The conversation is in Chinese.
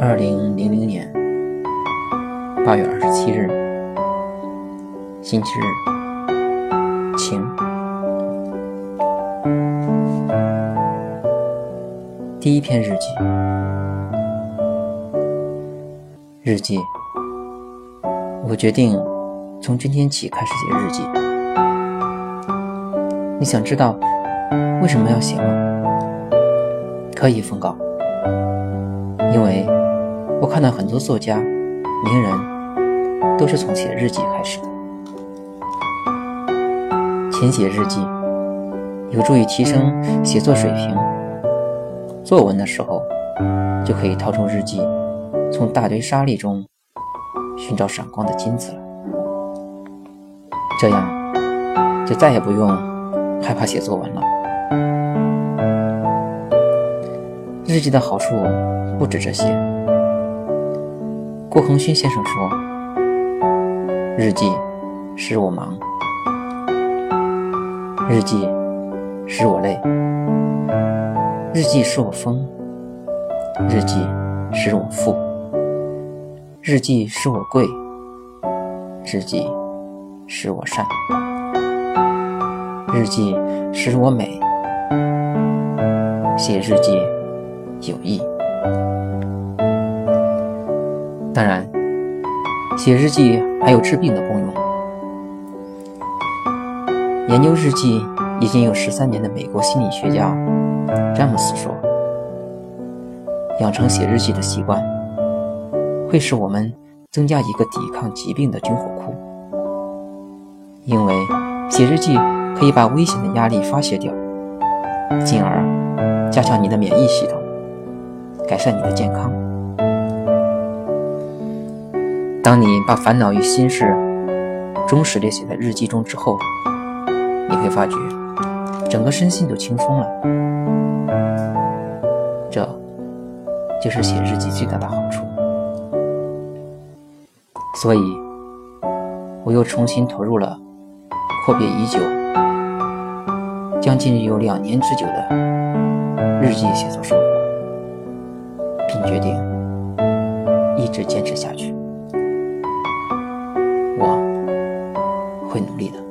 二零零零年八月二十七日，星期日，晴。第一篇日记，日记。我决定从今天起开始写日记。你想知道为什么要写吗？可以封稿，因为。我看到很多作家、名人都是从写日记开始的。勤写日记有助于提升写作水平。作文的时候就可以掏出日记，从大堆沙粒中寻找闪光的金子了。这样就再也不用害怕写作文了。日记的好处不止这些。郭恒勋先生说：“日记使我忙，日记使我累，日记使我疯，日记使我富，日记使我贵，日记使我善，日记使我美。写日记有益。”当然，写日记还有治病的功用。研究日记已经有十三年的美国心理学家詹姆斯说：“养成写日记的习惯，会使我们增加一个抵抗疾病的军火库。因为写日记可以把危险的压力发泄掉，进而加强你的免疫系统，改善你的健康。”当你把烦恼与心事忠实地写在日记中之后，你会发觉整个身心都轻松了。这就是写日记最大的好处。所以，我又重新投入了阔别已久、将近有两年之久的日记写作生活，并决定一直坚持下去。我会努力的。